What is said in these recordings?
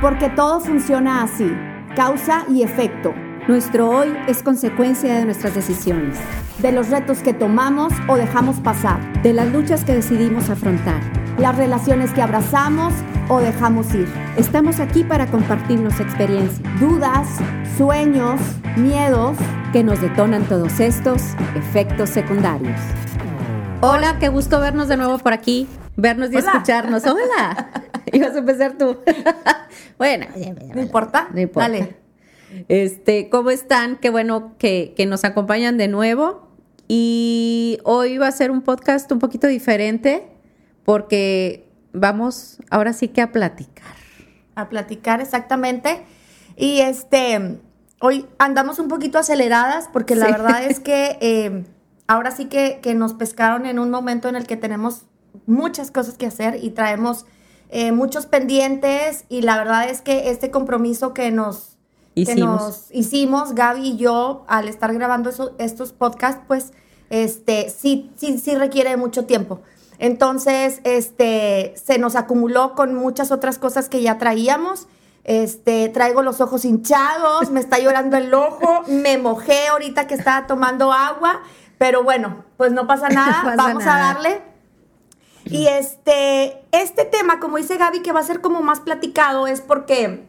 Porque todo funciona así, causa y efecto. Nuestro hoy es consecuencia de nuestras decisiones, de los retos que tomamos o dejamos pasar, de las luchas que decidimos afrontar, las relaciones que abrazamos o dejamos ir. Estamos aquí para compartirnos experiencias, dudas, sueños, miedos que nos detonan todos estos efectos secundarios. Hola, qué gusto vernos de nuevo por aquí, vernos y escucharnos. Hola. Ibas a empezar tú. bueno, no importa. No importa. Dale. Este, ¿cómo están? Qué bueno que, que nos acompañan de nuevo. Y hoy va a ser un podcast un poquito diferente porque vamos ahora sí que a platicar. A platicar, exactamente. Y este, hoy andamos un poquito aceleradas porque la verdad es que eh, ahora sí que, que nos pescaron en un momento en el que tenemos muchas cosas que hacer y traemos eh, muchos pendientes y la verdad es que este compromiso que nos hicimos, hicimos Gaby y yo al estar grabando estos podcasts, pues este, sí, sí, sí requiere mucho tiempo. Entonces, este, se nos acumuló con muchas otras cosas que ya traíamos. Este, traigo los ojos hinchados, me está llorando el ojo, me mojé ahorita que estaba tomando agua, pero bueno, pues no pasa nada, vamos a darle. Y este, este tema, como dice Gaby, que va a ser como más platicado, es porque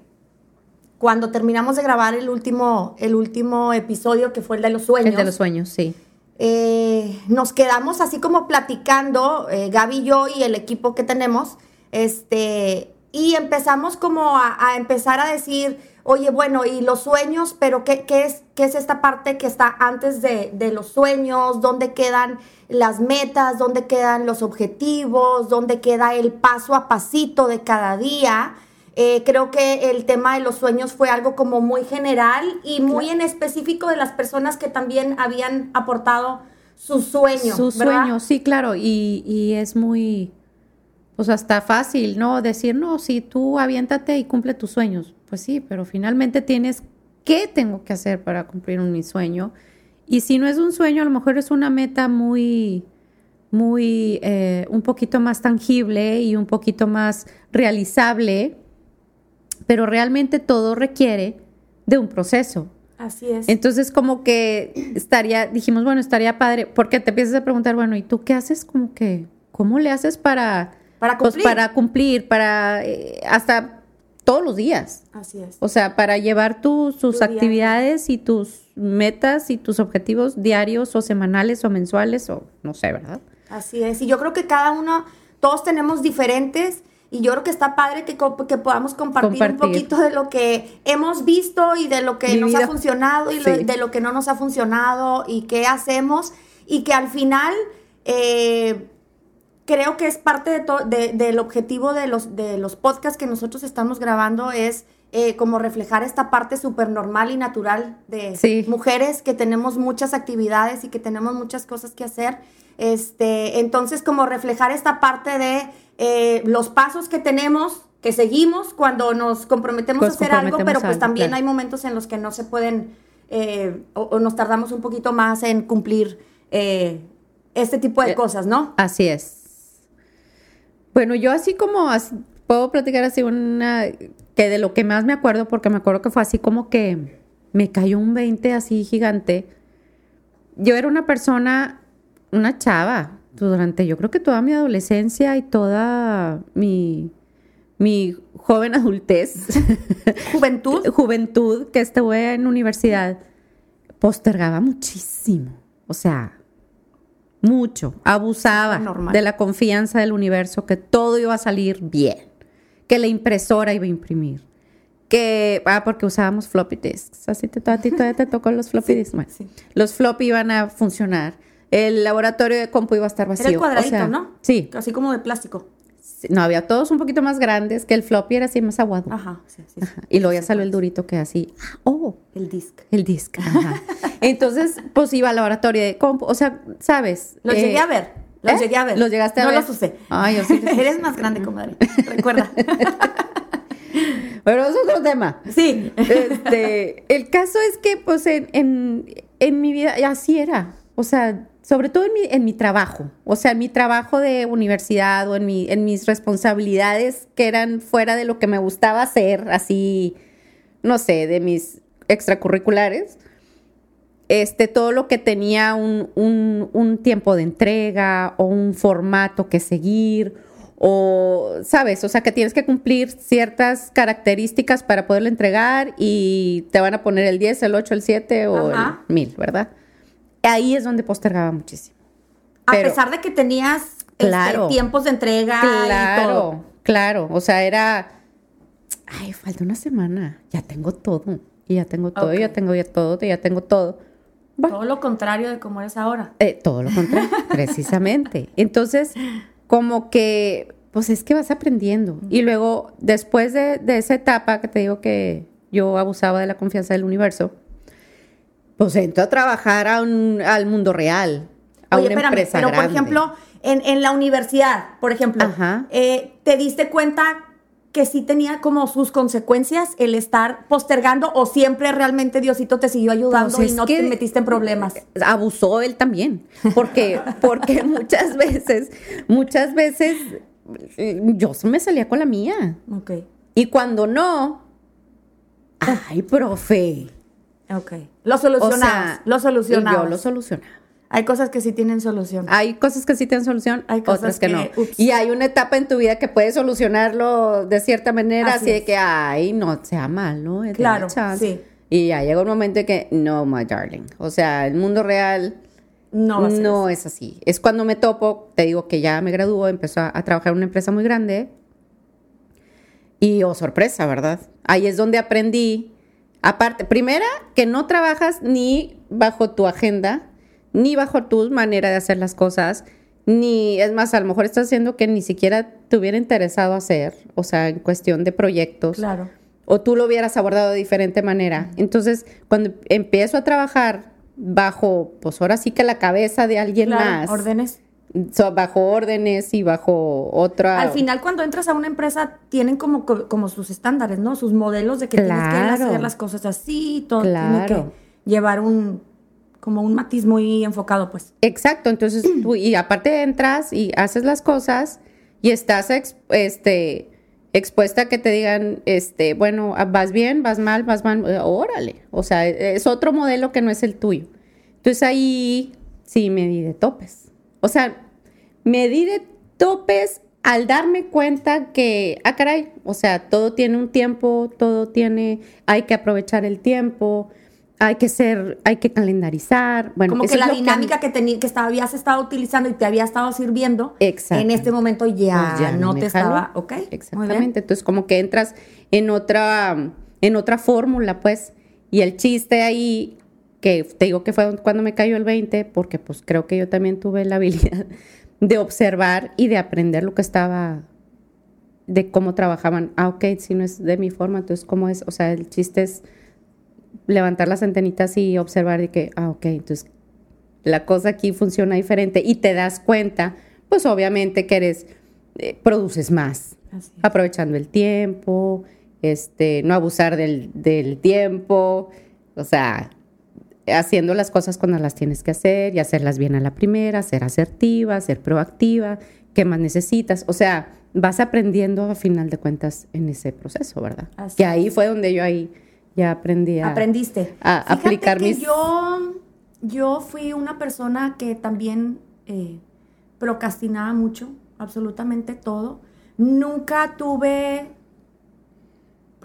cuando terminamos de grabar el último, el último episodio, que fue el de los sueños. El de los sueños, sí. Eh, nos quedamos así como platicando, eh, Gaby y yo y el equipo que tenemos, este, y empezamos como a, empezar a decir, oye, bueno, y los sueños, pero ¿qué, qué, es, qué es esta parte que está antes de, de los sueños? ¿Dónde quedan las metas, dónde quedan los objetivos, dónde queda el paso a pasito de cada día. Eh, creo que el tema de los sueños fue algo como muy general y muy en específico de las personas que también habían aportado sus sueños. Sus sueños, sí, claro, y, y, es muy, pues hasta fácil, ¿no? Decir, no, si tú aviéntate y cumple tus sueños. Pues sí, pero finalmente tienes, ¿qué tengo que hacer para cumplir mi sueño? Y si no es un sueño, a lo mejor es una meta muy, muy, eh, un poquito más tangible y un poquito más realizable, pero realmente todo requiere de un proceso. Así es. Entonces, como que estaría, dijimos, bueno, estaría padre, porque te empiezas a preguntar, bueno, ¿y tú qué haces? Como que, ¿cómo le haces para, para pues, cumplir? para cumplir, para eh, hasta todos los días. Así es. O sea, para llevar tus actividades y tus metas y tus objetivos diarios o semanales o mensuales o no sé, ¿verdad? Así es. Y yo creo que cada uno, todos tenemos diferentes y yo creo que está padre que, que podamos compartir, un poquito de lo que hemos visto y de lo que nos ha funcionado y de lo que no nos ha funcionado y qué hacemos y que al final... Eh, creo que es parte de del objetivo de los, de los podcasts que nosotros estamos grabando es eh, como reflejar esta parte súper normal y natural de mujeres que tenemos muchas actividades y que tenemos muchas cosas que hacer. Este, entonces, como reflejar esta parte de eh, los pasos que tenemos, que seguimos cuando nos comprometemos a hacer algo, pero pues también hay momentos en los que no se pueden eh, o, nos tardamos un poquito más en cumplir este tipo de cosas, ¿no? Así es. Bueno, yo así como puedo platicar así una que de lo que más me acuerdo, porque me acuerdo que fue así como que me cayó un 20 así gigante. Yo era una persona, una chava, durante yo creo que toda mi adolescencia y toda mi, mi joven adultez. Juventud. Juventud que estuve en universidad, postergaba muchísimo. O sea, mucho, abusaba de la confianza del universo, que todo iba a salir bien, que la impresora iba a imprimir, que, ah, porque usábamos floppy disks, así te, a ti todavía te tocó los floppy disks, los floppy iban a funcionar, el laboratorio de compu iba a estar vacío. Era el cuadradito, ¿no? Sí. Así como de plástico. No, había todos un poquito más grandes, que el floppy era así más aguado. Ajá, sí, sí. Y luego ya salió el durito que así, oh. El disc. El disc, ajá. Entonces, pues iba al laboratorio de compu, o sea, ¿sabes? Los llegué a ver. Los ¿eh? llegué a ver. Los llegaste a ver. No los usé. Ay, yo sí. Eres más grande, comadre. Recuerda. Pero es otro tema. Sí. Este, el caso es que, pues, en, en, en mi vida así era. O sea, sobre todo en mi, en mi trabajo, o sea, en mi trabajo de universidad o en, mi, en mis responsabilidades que eran fuera de lo que me gustaba hacer, así, no sé, de mis extracurriculares, este, todo lo que tenía un, un, un tiempo de entrega o un formato que seguir o, ¿sabes? O sea, que tienes que cumplir ciertas características para poderlo entregar y te van a poner el 10, el 8, el 7 o Ajá. el 1000, ¿verdad? Ahí es donde postergaba muchísimo. A pesar de que tenías este, Claro. tiempos de entrega y todo. Claro, claro. O sea, era, ay, falta una semana, ya tengo todo. Y ya tengo todo, Ok. ya tengo ya todo, ya tengo todo. Bueno, Todo lo contrario de cómo eres ahora. Eh, todo lo contrario, precisamente. Entonces, como que, pues es que vas aprendiendo. Y luego, después de, de esa etapa que te digo que yo abusaba de la confianza del universo, pues entro a trabajar a un- al mundo real, a Oye, una espérame, empresa pero por ejemplo, en, en la universidad, por ejemplo, eh, ¿te diste cuenta que sí tenía como sus consecuencias el estar postergando o siempre realmente Diosito te siguió ayudando Pues y no te metiste en problemas? abusó él también, porque, porque muchas veces, muchas veces eh, yo me salía con la mía. Ok, Y cuando no, ay, profe. Ok. Lo O solucionabas, sea, lo solucionabas. Yo lo solucionaba. Hay cosas que sí tienen solución. Hay cosas que sí tienen solución, Hay cosas otras que, que, no. ups. Y hay una etapa en tu vida que puedes solucionarlo de cierta manera, Así así, de es. que, ay, no sea malo. eh, Claro, sí. Y ya llega un momento en que, no, my darling. O sea, el mundo real No, no es así. Es cuando me topo, te digo que ya me graduó, empezó a, a trabajar en una empresa muy grande. Y, oh, sorpresa, ¿verdad? Ahí es donde aprendí. Aparte, primera, que no trabajas ni bajo tu agenda, ni bajo tu manera de hacer las cosas, ni, es más, a lo mejor estás haciendo que ni siquiera te hubiera interesado hacer, o sea, en cuestión de proyectos Claro. o tú lo hubieras abordado de diferente manera. Entonces, cuando empiezo a trabajar bajo, pues ahora sí que la cabeza de alguien Claro, más, órdenes. So- bajo órdenes y bajo otra... Al final, cuando entras a una empresa, tienen como, como sus estándares, ¿no? Sus modelos de que tienes que hacer las cosas así, todo tiene Claro. que llevar un, como un matiz muy enfocado, pues. Exacto, entonces tú, y aparte entras y haces las cosas y estás ex- este, expuesta a que te digan, este, bueno, vas bien, vas mal, vas mal, eh, órale. O sea, es otro modelo que no es el tuyo. Entonces ahí sí me di de topes. O sea, me di de topes al darme cuenta que, ah, caray, o sea, todo tiene un tiempo, todo tiene, hay que aprovechar el tiempo, hay que ser, hay que calendarizar. Bueno, como que la dinámica que, que estaba- habías estado utilizando y te había estado sirviendo, Exacto. en este momento ya, Pues ya no te jaló. estaba, ¿ok? Exactamente. Entonces, como que entras en otra, en otra fórmula, pues. Y el chiste ahí, que te digo que fue cuando me cayó el 20, porque pues creo que yo también tuve la habilidad de observar y de aprender lo que estaba, de cómo trabajaban. Ah, ok, si no es de mi forma, entonces, ¿cómo es? O sea, el chiste es levantar las antenitas y observar de que, ah, ok, entonces la cosa aquí funciona diferente y te das cuenta, pues obviamente que eres, eh, produces más, aprovechando el tiempo, este, no abusar del, del tiempo, o sea, haciendo las cosas cuando las tienes que hacer y hacerlas bien a la primera, ser asertiva, ser proactiva, qué más necesitas, o sea, vas aprendiendo a final de cuentas en ese proceso, ¿verdad? Así que ahí fue donde yo ahí ya aprendí a... Aprendiste. a Fíjate aplicar que mis- Yo, yo fui una persona que también eh, procrastinaba mucho, absolutamente todo. Nunca tuve,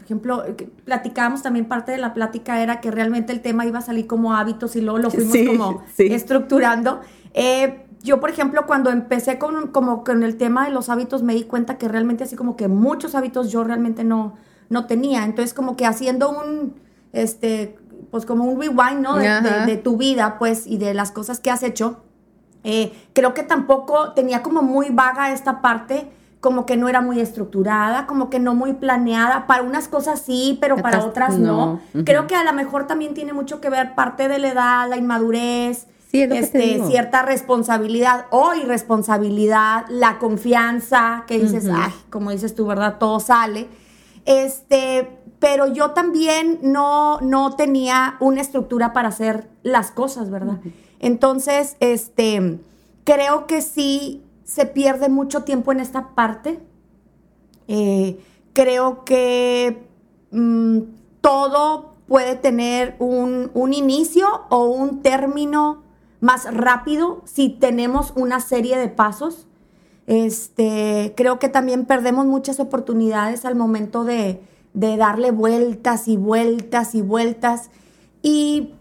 por ejemplo, platicábamos también, parte de la plática era que realmente el tema iba a salir como hábitos y luego lo fuimos Sí, como sí. estructurando. Eh, yo, por ejemplo, cuando empecé con, como con el tema de los hábitos, me di cuenta que realmente así como que muchos hábitos yo realmente no, no tenía. Entonces, como que haciendo un, este, pues como un rewind, ¿no? De, de- de tu vida, pues, y de las cosas que has hecho. Eh, creo que tampoco tenía como muy vaga esta parte, como que no era muy estructurada, como que no muy planeada. Para unas cosas sí, pero para Otras otras no. Creo que a lo mejor también tiene mucho que ver parte de la edad, la inmadurez, Sí, es este, cierta responsabilidad o irresponsabilidad, la confianza, que dices, Ujú. ay, como dices tú, ¿verdad? Todo sale. Este, pero yo también no, no tenía una estructura para hacer las cosas, ¿verdad? Entonces, este, creo que sí se pierde mucho tiempo en esta parte. Eh, creo que mm, todo puede tener un, un inicio o un término más rápido si tenemos una serie de pasos. Este, creo que también perdemos muchas oportunidades al momento de, de darle vueltas y vueltas y vueltas. Y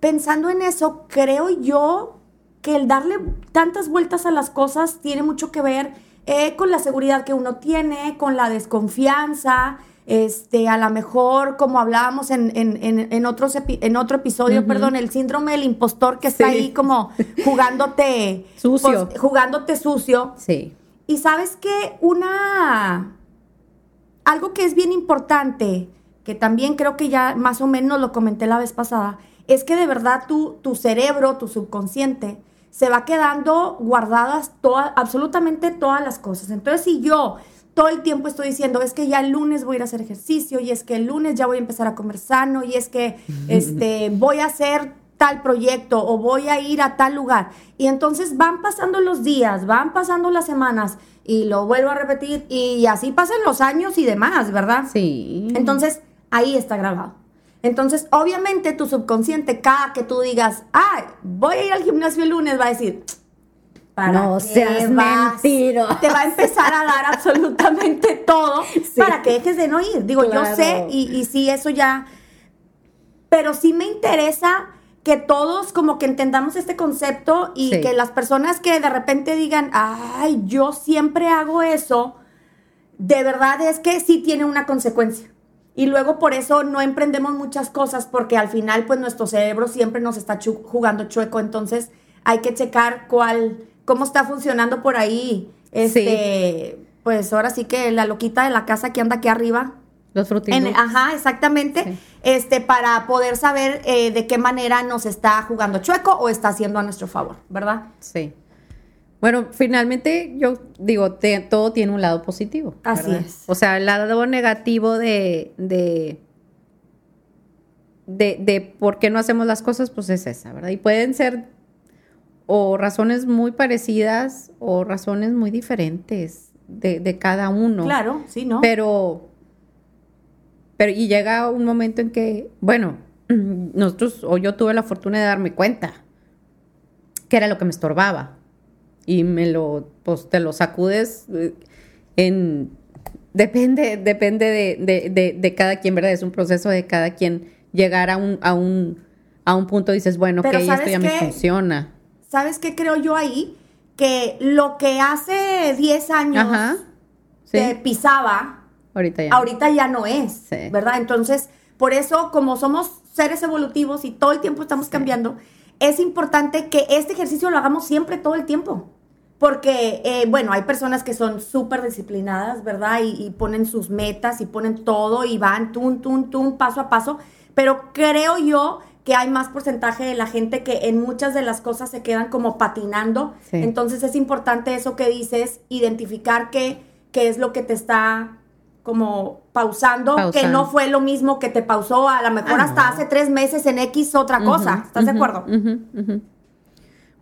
pensando en eso, creo yo que el darle tantas vueltas a las cosas tiene mucho que ver eh, con la seguridad que uno tiene, con la desconfianza, este, a lo mejor, como hablábamos en, en, en, otros en otro episodio, perdón, el síndrome del impostor que está ahí como jugándote sucio. Pues, jugándote sucio. Sí. Y sabes que una. Algo que es bien importante, que también creo que ya más o menos lo comenté la vez pasada, es que de verdad tu, tu cerebro, tu subconsciente, se va quedando guardadas todas, absolutamente todas las cosas. Entonces, si yo todo el tiempo estoy diciendo, es que ya el lunes voy a ir a hacer ejercicio, y es que el lunes ya voy a empezar a comer sano, y es que este, voy a hacer tal proyecto o voy a ir a tal lugar. Y entonces van pasando los días, van pasando las semanas y lo vuelvo a repetir y así pasan los años y demás, ¿verdad? Sí. Entonces ahí está grabado. Entonces, obviamente tu subconsciente, cada que tú digas, ay, voy a ir al gimnasio el lunes, va a decir, ¿para no seas mentiro. Te va a empezar a dar absolutamente todo para que dejes de no ir. Digo, yo sé, y, y sí, eso ya. Pero sí me interesa que todos como que entendamos este concepto y que las personas que de repente digan, ay, yo siempre hago eso, de verdad es que sí tiene una consecuencia. Y luego por eso no emprendemos muchas cosas porque al final pues nuestro cerebro siempre nos está jugando chueco, entonces hay que checar cuál, cómo está funcionando por ahí. Este, pues ahora sí que la loquita de la casa que anda aquí arriba. Los frutitos. Ajá, exactamente. Este, para poder saber eh, de qué manera nos está jugando chueco o está haciendo a nuestro favor, ¿verdad? Sí. Bueno, finalmente yo digo, todo tiene un lado positivo. Así es. O sea, el lado negativo de, de, de, por qué no hacemos las cosas, pues es esa, ¿verdad? Y pueden ser o razones muy parecidas o razones muy diferentes de, de cada uno. Claro, sí, ¿no? Pero, pero, y llega un momento en que, bueno, nosotros, o yo tuve la fortuna de darme cuenta que era lo que me estorbaba y me lo, pues te lo sacudes eh, en, depende, depende de, de, cada quien, ¿verdad? Es un proceso de cada quien llegar a un, a un, a un punto y dices, bueno, que esto ya me funciona. ¿Sabes qué creo yo ahí? Que lo que hace 10 años te pisaba, ahorita ya, ahorita ya no es, ¿verdad? Entonces, por eso, como somos seres evolutivos y todo el tiempo estamos cambiando, es importante que este ejercicio lo hagamos siempre, todo el tiempo. Porque, eh, bueno, hay personas que son súper disciplinadas, ¿verdad? Y, ponen sus metas y ponen todo y van tum, tum, tum, paso a paso. Pero creo yo que hay más porcentaje de la gente que en muchas de las cosas se quedan como patinando. Entonces es importante eso que dices, identificar qué, qué es lo que te está como pausando, que no fue lo mismo que te pausó a lo mejor ah, hasta hace tres meses en X otra cosa. ¿Estás de acuerdo?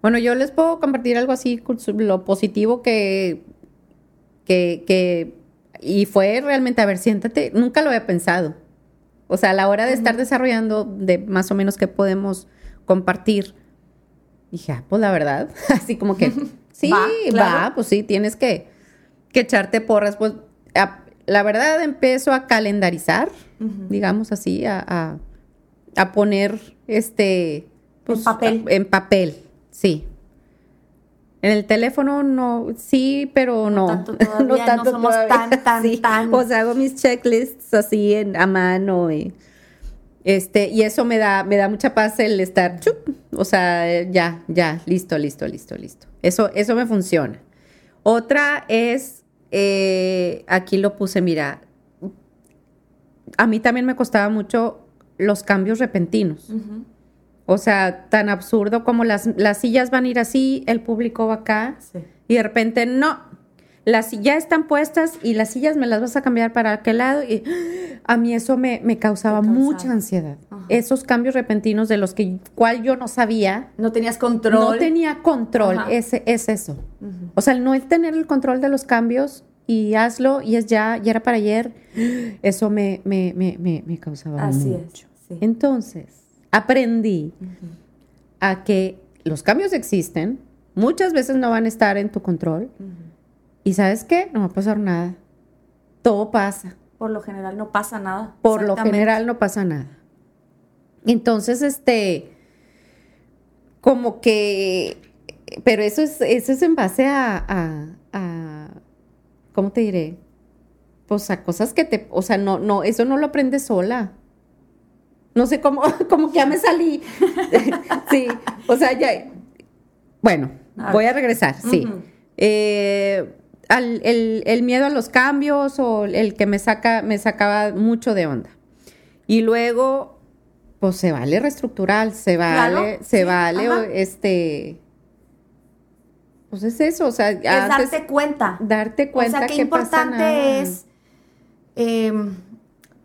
Bueno, yo les puedo compartir algo así, lo positivo que, que, que, y fue realmente, a ver, siéntate, nunca lo había pensado. O sea, a la hora de estar desarrollando de más o menos qué podemos compartir, dije, ah, pues la verdad, así como que, sí, va, pues sí, tienes que, que echarte porras. Pues la verdad empiezo a calendarizar, digamos así, a, a, poner este... Pues, en papel. en papel, Sí. En el teléfono no, sí, pero no. No tanto todavía, no, tanto somos tan, tan, tan. O sea, hago mis checklists así en, a mano y, este, y eso me da, me da mucha paz el estar, chup, o sea, ya, ya, listo, listo, listo, listo. Eso, eso me funciona. Otra es, eh, aquí lo puse, mira, a mí también me costaba mucho los cambios repentinos. O sea, tan absurdo como las, las sillas van a ir así, el público va acá, y de repente no. las ya están puestas y las sillas me las vas a cambiar para aquel lado. Y a mí eso me, me causaba mucha ansiedad. Esos cambios repentinos de los que cual yo no sabía. No tenías control. No tenía control. Ese, es eso. O sea, el no tener el control de los cambios y hazlo y es ya, ya era para ayer, eso me, me, me, me causaba Así mucho. Es, Entonces, aprendí a que los cambios existen, muchas veces no van a estar en tu control. Y sabes qué, no va a pasar nada. Todo pasa. Por lo general no pasa nada. Por lo general no pasa nada. Entonces, este, como que, pero eso es, eso es en base a, a, ¿cómo te diré? Pues a cosas que te, o sea, no, no, eso no lo aprendes sola. No sé cómo, como que ya me salí. sí, o sea, ya, bueno, voy a regresar, sí. eh, el, miedo a los cambios o el que me saca, me sacaba mucho de onda. Y luego, pues se vale reestructurar, se vale, se vale, este, pues es eso, o sea, es darte cuenta. Darte cuenta. O sea, qué importante es em,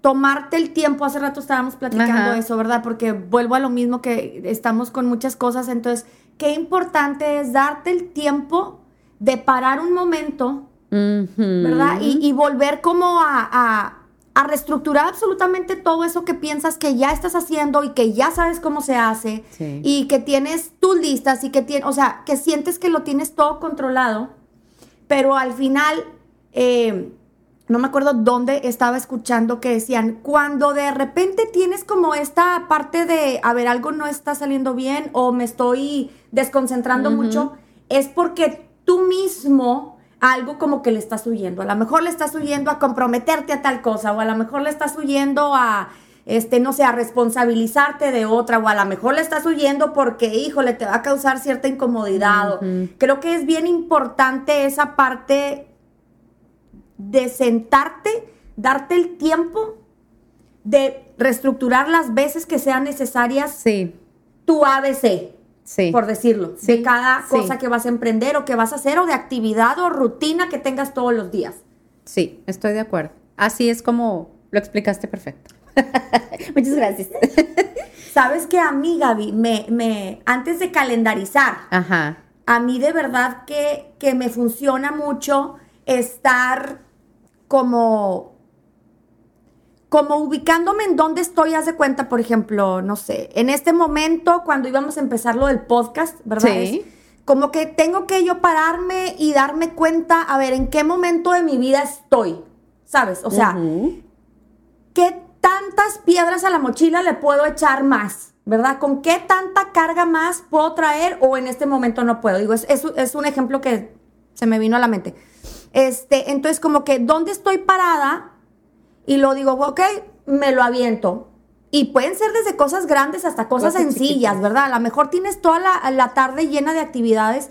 tomarte el tiempo. Hace rato estábamos platicando eso, ¿verdad? Porque vuelvo a lo mismo que estamos con muchas cosas. Entonces, qué importante es darte el tiempo de parar un momento, ¿verdad? Y, volver como a, reestructurar absolutamente todo eso que piensas que ya estás haciendo y que ya sabes cómo se hace y que tienes tus listas y que tienes, o sea, que sientes que lo tienes todo controlado, pero al final, eh, no me acuerdo dónde estaba escuchando que decían, cuando de repente tienes como esta parte de, a ver, algo no está saliendo bien o me estoy desconcentrando mucho, es porque tú mismo algo como que le estás huyendo. A lo mejor le estás huyendo a comprometerte a tal cosa, o a lo mejor le estás huyendo a, este, no sé, a responsabilizarte de otra, o a lo mejor le estás huyendo porque, híjole, te va a causar cierta incomodidad. Creo que es bien importante esa parte de sentarte, darte el tiempo de reestructurar las veces que sean necesarias sí. tu ABC por decirlo, de cada cosa que vas a emprender o que vas a hacer o de actividad o rutina que tengas todos los días. Sí, estoy de acuerdo. Así es como lo explicaste perfecto. Muchas gracias. Sabes que a mí, Gaby, me, me, antes de calendarizar, a mí de verdad que, que me funciona mucho estar como como ubicándome en dónde estoy, haz de cuenta, por ejemplo, no sé, en este momento cuando íbamos a empezar lo del podcast, ¿verdad? Sí. como que tengo que yo pararme y darme cuenta, a ver, en qué momento de mi vida estoy, ¿sabes? O sea, ¿qué tantas piedras a la mochila le puedo echar más? ¿Verdad? ¿Con qué tanta carga más puedo traer o en este momento no puedo? Digo, es, es un ejemplo que se me vino a la mente. Este, entonces, como que, ¿dónde estoy parada? y lo digo, ok, me lo aviento. Y pueden ser desde cosas grandes hasta cosas sencillas, ¿verdad? A lo mejor tienes toda la, tarde llena de actividades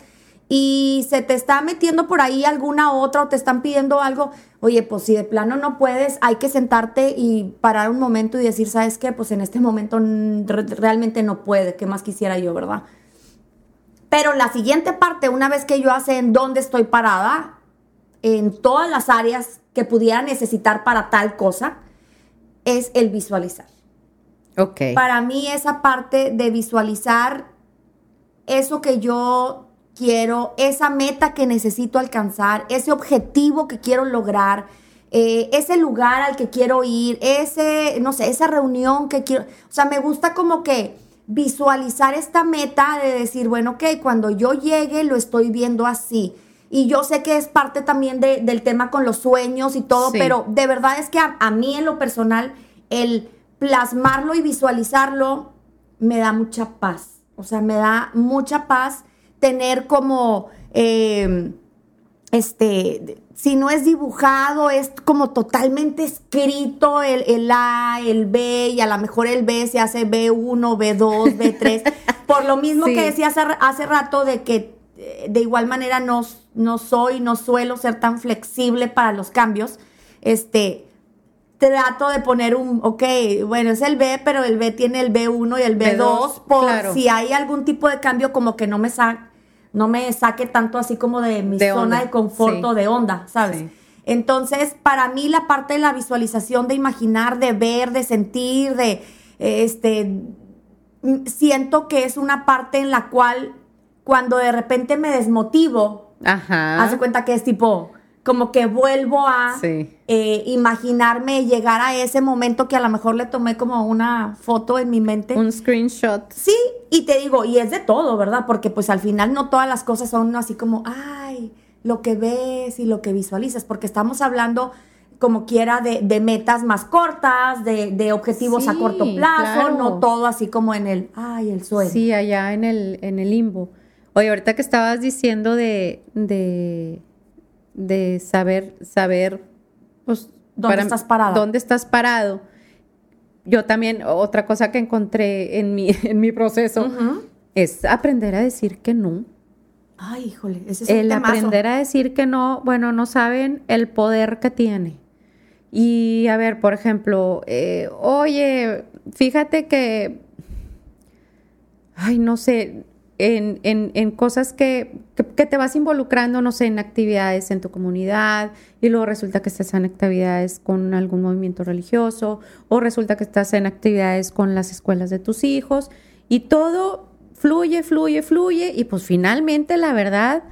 y se te está metiendo por ahí alguna otra o te están pidiendo algo, oye, pues si de plano no puedes, hay que sentarte y parar un momento y decir, ¿sabes qué? Pues en este momento realmente no puede, ¿qué más quisiera yo, verdad? Pero la siguiente parte, una vez que yo hace en dónde estoy parada, en todas las áreas que pudiera necesitar para tal cosa, es el visualizar. Ok. Para mí esa parte de visualizar eso que yo quiero, esa meta que necesito alcanzar, ese objetivo que quiero lograr, eh, ese lugar al que quiero ir, ese, no sé, esa reunión que quiero, o sea, me gusta como que visualizar esta meta de decir, bueno, ok, cuando yo llegue lo estoy viendo así y yo sé que es parte también del tema con los sueños y todo, pero de verdad es que a, mí en lo personal, el plasmarlo y visualizarlo me da mucha paz. O sea, me da mucha paz tener como, em, este, si no es dibujado, es como totalmente escrito el, el, A, el B, y a lo mejor el B se hace B1, B2, B3. Por lo mismo que decía hace, hace rato de que de igual manera no, no soy, no suelo ser tan flexible para los cambios. Este, trato de poner un, ok, bueno, es el B, pero el B tiene el B1 y el B2, por si hay algún tipo de cambio como que no me sa no me saque tanto así como de mi De zona onda, de confort o de onda, ¿sabes? Sí. Entonces, para mí la parte de la visualización, de imaginar, de ver, de sentir, de, este, siento que es una parte en la cual cuando de repente me desmotivo, Ajá. hace cuenta que es tipo, como que vuelvo a Sí. eh, imaginarme llegar a ese momento que a lo mejor le tomé como una foto en mi mente. Un screenshot. Sí, y te digo, y es de todo, ¿verdad? Porque pues al final no todas las cosas son así como, ay, lo que ves y lo que visualizas, porque estamos hablando como quiera de, de metas más cortas, de, de objetivos a corto plazo, claro. no todo así como en el, ay, el sueño. Sí, allá en el, en el limbo. Oye, ahorita que estabas diciendo de, de, de saber, saber, pues, ¿Dónde estás parada? ¿Dónde estás parado? Yo también, otra cosa que encontré en mi, en mi proceso es aprender a decir que no. Ay, híjole, ese es un El temazo. aprender a decir que no, bueno, no saben el poder que tiene. Y a ver, por ejemplo, eh, oye, fíjate que, ay, no sé, en, en- en cosas que, que- que te vas involucrando, no sé, en actividades en tu comunidad, y luego resulta que estás en actividades con algún movimiento religioso, o resulta que estás en actividades con las escuelas de tus hijos, y todo fluye, fluye, fluye, y pues finalmente la verdad,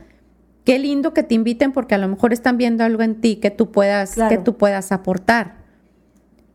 qué lindo que te inviten porque a lo mejor están viendo algo en ti que tú puedas, Claro. que tú puedas aportar.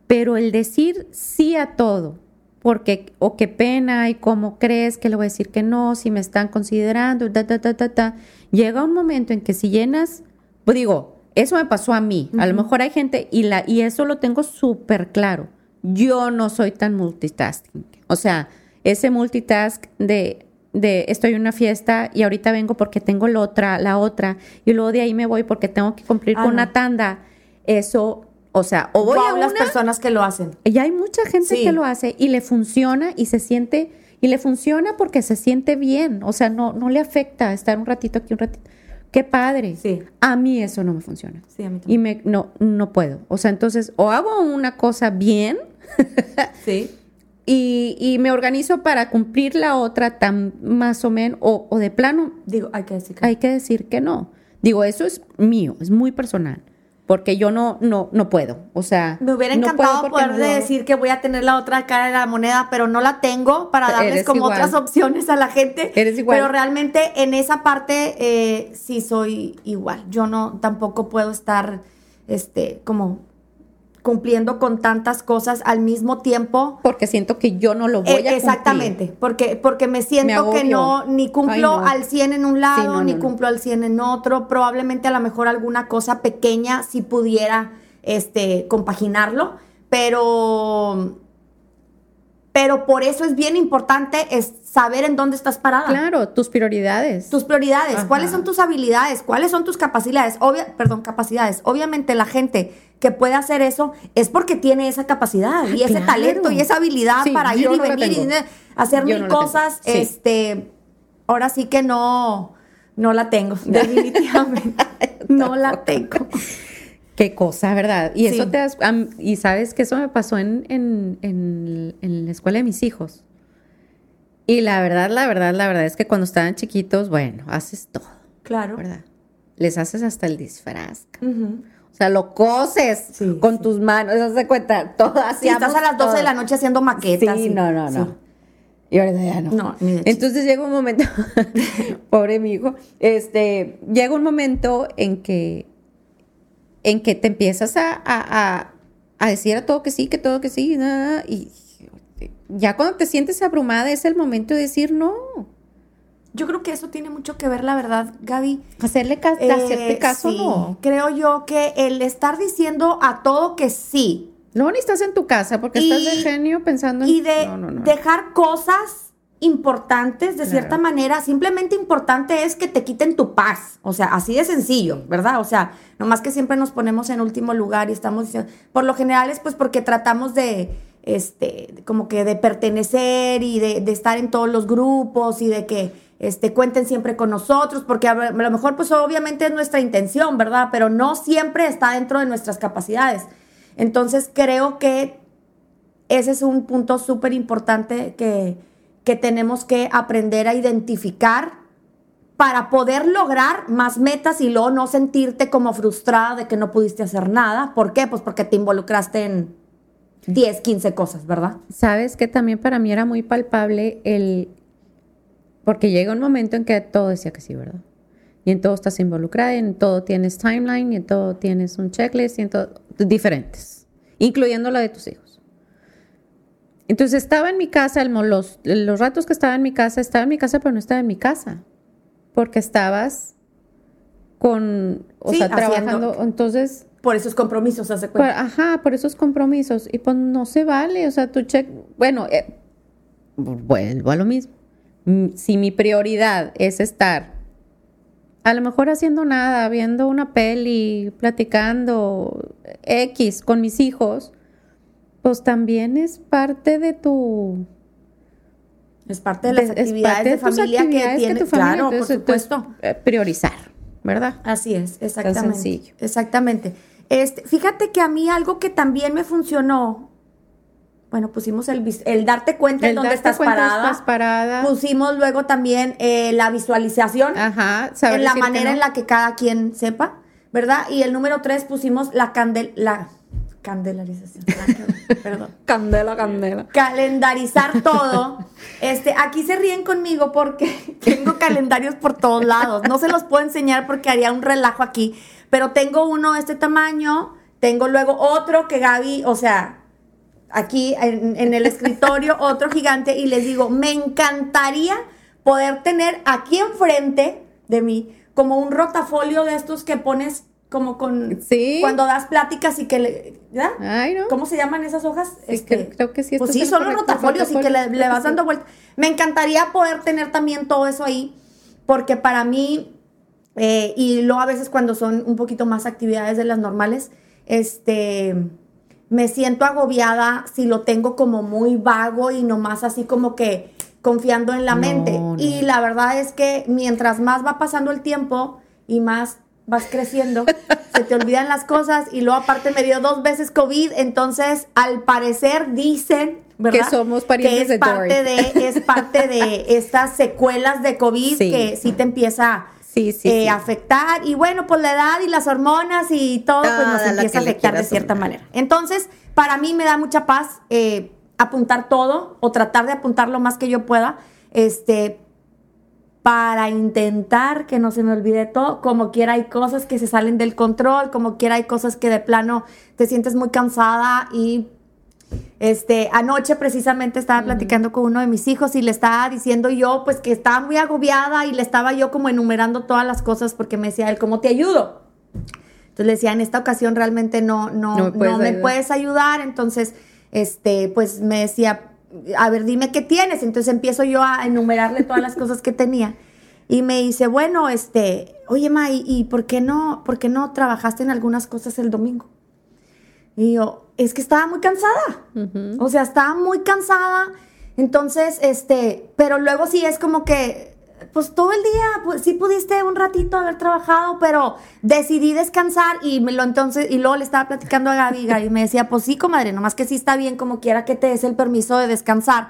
Pero el decir sí a todo, porque, o qué pena, y cómo crees que le voy a decir que no, si me están considerando, ta, ta, ta, ta, ta. Llega un momento en que si llenas, pues digo, eso me pasó a mí. A lo mejor hay gente, y, la, y eso lo tengo súper claro. Yo no soy tan multitasking. O sea, ese multitask de, de estoy en una fiesta y ahorita vengo porque tengo la otra, la otra, y luego de ahí me voy porque tengo que cumplir Ah, con no. una tanda. Eso, o sea, o voy Wow, a las una personas que lo hacen. y hay mucha gente Sí. que lo hace y le funciona y se siente, y le funciona porque se siente bien, o sea, no, no le afecta estar un ratito aquí, un ratito. Qué padre. Sí. A mí eso no me funciona. Sí, a mí Y también. me, no, no puedo. O sea, entonces, o hago una cosa bien Sí. y, y me organizo para cumplir la otra tan más o menos, o, o de plano, Digo, hay que decir que hay que decir que no. Digo, eso es mío, es muy personal. Porque yo no, no, no puedo. O sea, Me hubiera encantado poder no- decir que voy a tener la otra cara de la moneda, pero no la tengo para darles Eres como igual. otras opciones a la gente. Eres igual. Pero realmente en esa parte eh, sí soy igual. Yo no tampoco puedo estar este como cumpliendo con tantas cosas al mismo tiempo. porque siento que yo no lo voy Eh, a cumplir. exactamente, porque, porque me siento que no, ni cumplo Ay, no. al 100 en un lado, Sí, no, ni no. cumplo al 100 en otro. Probablemente a lo mejor alguna cosa pequeña si pudiera este, compaginarlo, pero, pero por eso es bien importante es saber en dónde estás parada. Claro, tus prioridades. Tus prioridades, Ajá. cuáles son tus habilidades, cuáles son tus capacidades, Obvia, perdón, capacidades. Obviamente la gente que puede hacer eso es porque tiene esa capacidad y ese talento y esa habilidad Sí, para ir y no venir y hacer Yo mil no cosas. Sí. Este, ahora sí que no, no la tengo, definitivamente. no la tengo. Qué cosa, ¿verdad? Y eso te das, y sabes que eso me pasó en, en, en- en la escuela de mis hijos. Y la verdad, la verdad, la verdad es que cuando estaban chiquitos, bueno, haces todo, Claro. ¿verdad? Les haces hasta el disfraz. O sea, lo coses Sí, con sí. tus manos, ¿te das cuenta? Todo Si estás a las 12 de la noche haciendo maquetas. Sí, no, no, no. Y ahorita ya no. No, ni de. Entonces llega un momento, pobre mi hijo, este, llega un momento en que, en que te empiezas a, a, a- a decir a todo que sí, que todo que sí, nada, y ya cuando te sientes abrumada es el momento de decir no, Yo creo que eso tiene mucho que ver, la verdad, Gaby. hacerle ca- Eh, hacerte caso sí. no. Creo yo que el estar diciendo a todo que sí Luego ni estás en tu casa porque Y- estás de genio pensando en... y de no, no, no. dejar cosas importantes de Claro. cierta manera, simplemente importante es que te quiten tu paz, o sea, así de sencillo, ¿verdad? O sea, nomás que siempre nos ponemos en último lugar y estamos diciendo, por lo general es pues porque tratamos de, este, como que de pertenecer y de, de estar en todos los grupos y de que, este, cuenten siempre con nosotros, porque a, lo mejor pues obviamente es nuestra intención, ¿verdad? Pero no siempre está dentro de nuestras capacidades. Entonces creo que ese es un punto súper importante que, que tenemos que aprender a identificar para poder lograr más metas y luego no sentirte como frustrada de que no pudiste hacer nada. ¿Por qué? Pues porque te involucraste en 10, 15 cosas, ¿verdad? Sabes que también para mí era muy palpable el... Porque llega un momento en que todo decía que sí, ¿verdad? Y en todo estás involucrada, en todo tienes timeline, y en todo tienes un checklist, y en todo diferentes, incluyendo la de tus hijos. Entonces estaba en mi casa, los, los ratos que estaba en mi casa, estaba en mi casa, pero no estaba en mi casa, porque estabas con, o sea, trabajando, entonces... Por esos compromisos, hace cuenta. ajá, por esos compromisos. Y pues no se vale, o sea, tu check, bueno, eh, vuelvo a lo mismo. Si mi prioridad es estar a lo mejor haciendo nada, viendo una peli, platicando X con mis hijos, pues también es parte de tu... Es parte de las actividades de, familia que tiene, claro, por supuesto. Eh, priorizar, ¿verdad? Así es, exactamente. Exactamente. Este, fíjate que a mí algo que también me funcionó bueno, pusimos el, el darte cuenta en dónde estás parada. Pusimos luego también eh, la visualización. Ajá, En la manera en la que cada quien sepa, ¿verdad? Y el número tres pusimos la candel... La, candelarización. Perdón. Candela, candela. Calendarizar todo. Este, aquí se ríen conmigo porque tengo calendarios por todos lados. No se los puedo enseñar porque haría un relajo aquí. Pero tengo uno de este tamaño. Tengo luego otro que Gaby, o sea, aquí en, el escritorio, otro gigante, y les digo, me encantaría poder tener aquí enfrente de mí como un rotafolio de estos que pones como con sí. cuando das pláticas y que le ¿ya? Ay, no. ¿Cómo se llaman esas hojas? este, creo que sí. Pues sí, son los rotafolios y que le, vas dando vuelta. Me encantaría poder tener también todo eso ahí, porque para mí, eh, y luego a veces cuando son un poquito más actividades de las normales, este, me siento agobiada si lo tengo como muy vago y nomás así como que confiando en la mente. Y la verdad es que mientras más va pasando el tiempo y más vas creciendo, se te olvidan las cosas y luego aparte me dio dos veces COVID, entonces al parecer dicen, ¿verdad? Que somos parientes que es parte de es parte de estas secuelas de COVID que sí te empieza sí, sí, eh, afectar. Y bueno, pues la edad y las hormonas y todo, pues nos empieza a afectar de cierta manera. Entonces, para mí me da mucha paz eh, apuntar todo o tratar de apuntar lo más que yo pueda, este, para intentar que no se me olvide todo. Como quiera hay cosas que se salen del control, como quiera hay cosas que de plano te sientes muy cansada y este, anoche precisamente estaba platicando con uno de mis hijos y le estaba diciendo yo, pues que estaba muy agobiada y le estaba yo como enumerando todas las cosas porque me decía él, ¿cómo te ayudo? Entonces le decía, en esta ocasión realmente no, no, no, me, puedes, ayudar. Entonces, este, pues me decía, a ver, dime qué tienes. Entonces empiezo yo a enumerarle todas las cosas que tenía. Y me dice, bueno, este, oye, Ma, ¿y, por qué no, por qué no trabajaste en algunas cosas el domingo? Y yo, es que estaba muy cansada. O sea, estaba muy cansada. Entonces, este, pero luego sí es como que, pues todo el día, pues sí pudiste un ratito haber trabajado, pero decidí descansar y me lo entonces, y luego le estaba platicando a Gaby, y me decía, pues sí, comadre, nomás que sí está bien como quiera que te des el permiso de descansar.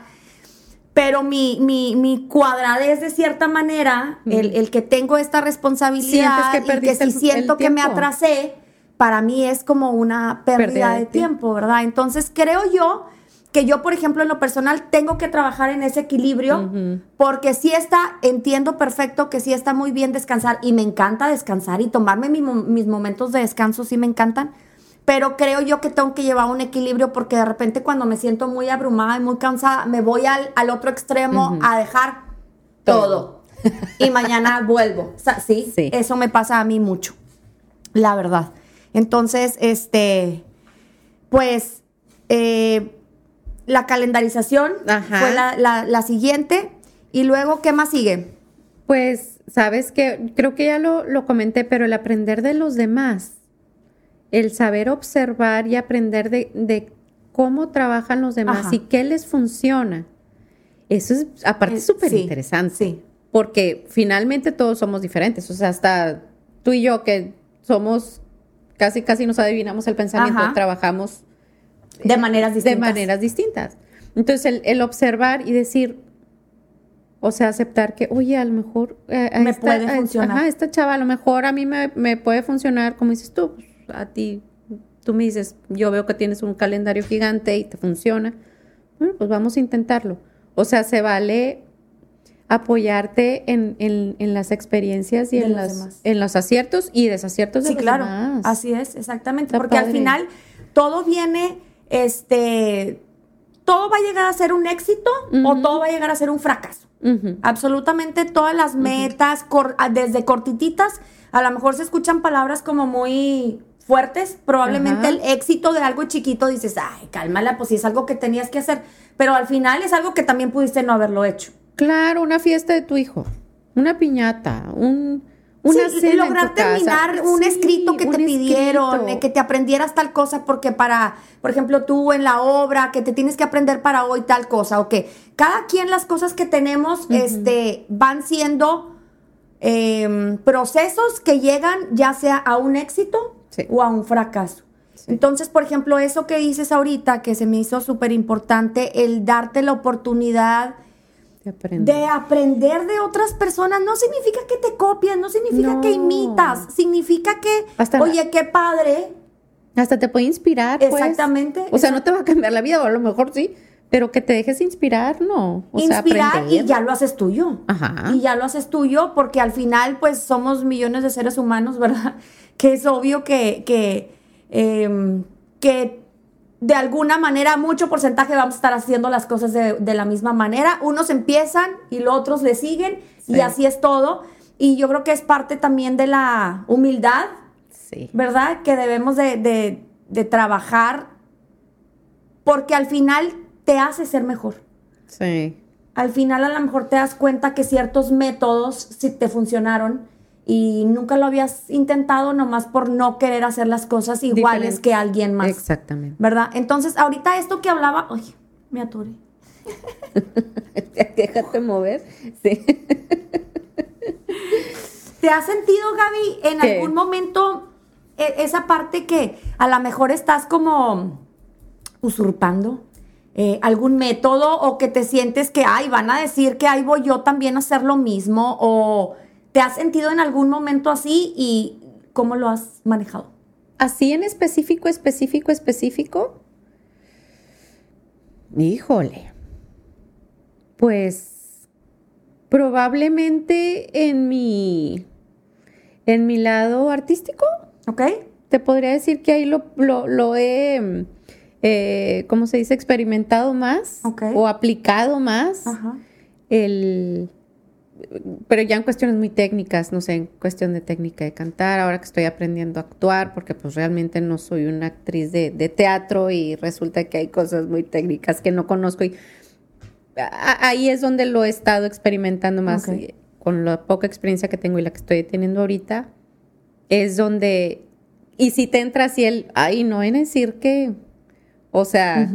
Pero mi, mi, mi cuadradez de cierta manera, el, que tengo esta responsabilidad que y que si siento que me atrasé, para mí es como una pérdida, de, tiempo, ¿verdad? Entonces creo yo que yo, por ejemplo, en lo personal tengo que trabajar en ese equilibrio porque sí está, entiendo perfecto que sí está muy bien descansar y me encanta descansar y tomarme mis momentos de descanso, sí me encantan, pero creo yo que tengo que llevar un equilibrio porque de repente cuando me siento muy abrumada y muy cansada, me voy al, otro extremo a dejar todo. y mañana vuelvo. ¿sí? sí, eso me pasa a mí mucho, la verdad. Entonces, este, pues, eh, la calendarización fue la, siguiente. Y luego, ¿qué más sigue? Pues, sabes que creo que ya lo, comenté, pero el aprender de los demás, el saber observar y aprender de, cómo trabajan los demás y qué les funciona. Eso es, aparte, súper interesante. Sí. Porque finalmente todos somos diferentes. O sea, hasta tú y yo que somos casi, casi nos adivinamos el pensamiento, trabajamos de maneras distintas. De maneras distintas. Entonces, el, observar y decir, O sea, aceptar que, oye, a lo mejor eh, me puede funcionar. Ajá, esta chava a lo mejor a mí me, me puede funcionar, como dices tú, pues, a ti, tú me dices, yo veo que tienes un calendario gigante y te funciona. Bueno, pues vamos a intentarlo. O sea, se vale apoyarte en, en, las experiencias y en, los en los aciertos y desaciertos de sí, claro. Así es, exactamente. porque al final todo viene, este, todo va a llegar a ser un éxito o todo va a llegar a ser un fracaso. Absolutamente todas las metas, desde cortititas, a lo mejor se escuchan palabras como muy fuertes, probablemente el éxito de algo chiquito dices, ay, cálmala, pues si es algo que tenías que hacer, pero al final es algo que también pudiste no haberlo hecho. Claro, una fiesta de tu hijo, una piñata, un una sí, lograr terminar un escrito que te pidieron, eh, que te aprendieras tal cosa, porque para, por ejemplo, tú en la obra, que te tienes que aprender para hoy tal cosa, o que cada quien las cosas que tenemos este, van siendo em, procesos que llegan ya sea a un éxito o a un fracaso. Entonces, por ejemplo, eso que dices ahorita, que se me hizo súper importante, el darte la oportunidad de aprender. de otras personas no significa que te copias, no significa que imitas, significa que, oye, qué padre. Hasta te puede inspirar. Pues. Exactamente. O sea, no te va a cambiar la vida, o a lo mejor sí, pero que te dejes inspirar, no. inspirar y ya lo haces tuyo. Ajá. Y ya lo haces tuyo porque al final, pues, somos millones de seres humanos, ¿verdad? Que es obvio que, que, em, que de alguna manera, mucho porcentaje vamos a estar haciendo las cosas de, la misma manera. Unos empiezan y los otros le siguen y así es todo. Y yo creo que es parte también de la humildad, sí. ¿verdad? Que debemos de, trabajar porque al final te hace ser mejor. Sí. Al final a lo mejor te das cuenta que ciertos métodos sí te funcionaron y nunca lo habías intentado nomás por no querer hacer las cosas iguales que alguien más. Exactamente. ¿Verdad? Entonces, ahorita esto que hablaba, oye, me aturé. Déjate mover. Sí. ¿Te has sentido, Gaby, en algún momento e, esa parte que a lo mejor estás como usurpando? Eh, algún método o que te sientes que, ay, van a decir que ahí voy yo también a hacer lo mismo o ¿Te has sentido en algún momento así y cómo lo has manejado? Así en específico, específico, específico. Híjole. Pues probablemente en mi en mi lado artístico. Ok. Te podría decir que ahí lo, lo, he, eh, ¿cómo se dice? Experimentado más o aplicado más. Ajá. El pero ya en cuestiones muy técnicas, no sé, en cuestión de técnica de cantar, ahora que estoy aprendiendo a actuar, porque pues realmente no soy una actriz de, teatro y resulta que hay cosas muy técnicas que no conozco y ahí es donde lo he estado experimentando más con la poca experiencia que tengo y la que estoy teniendo ahorita, es donde, y si te entra así el, ay, no en decir que, o sea,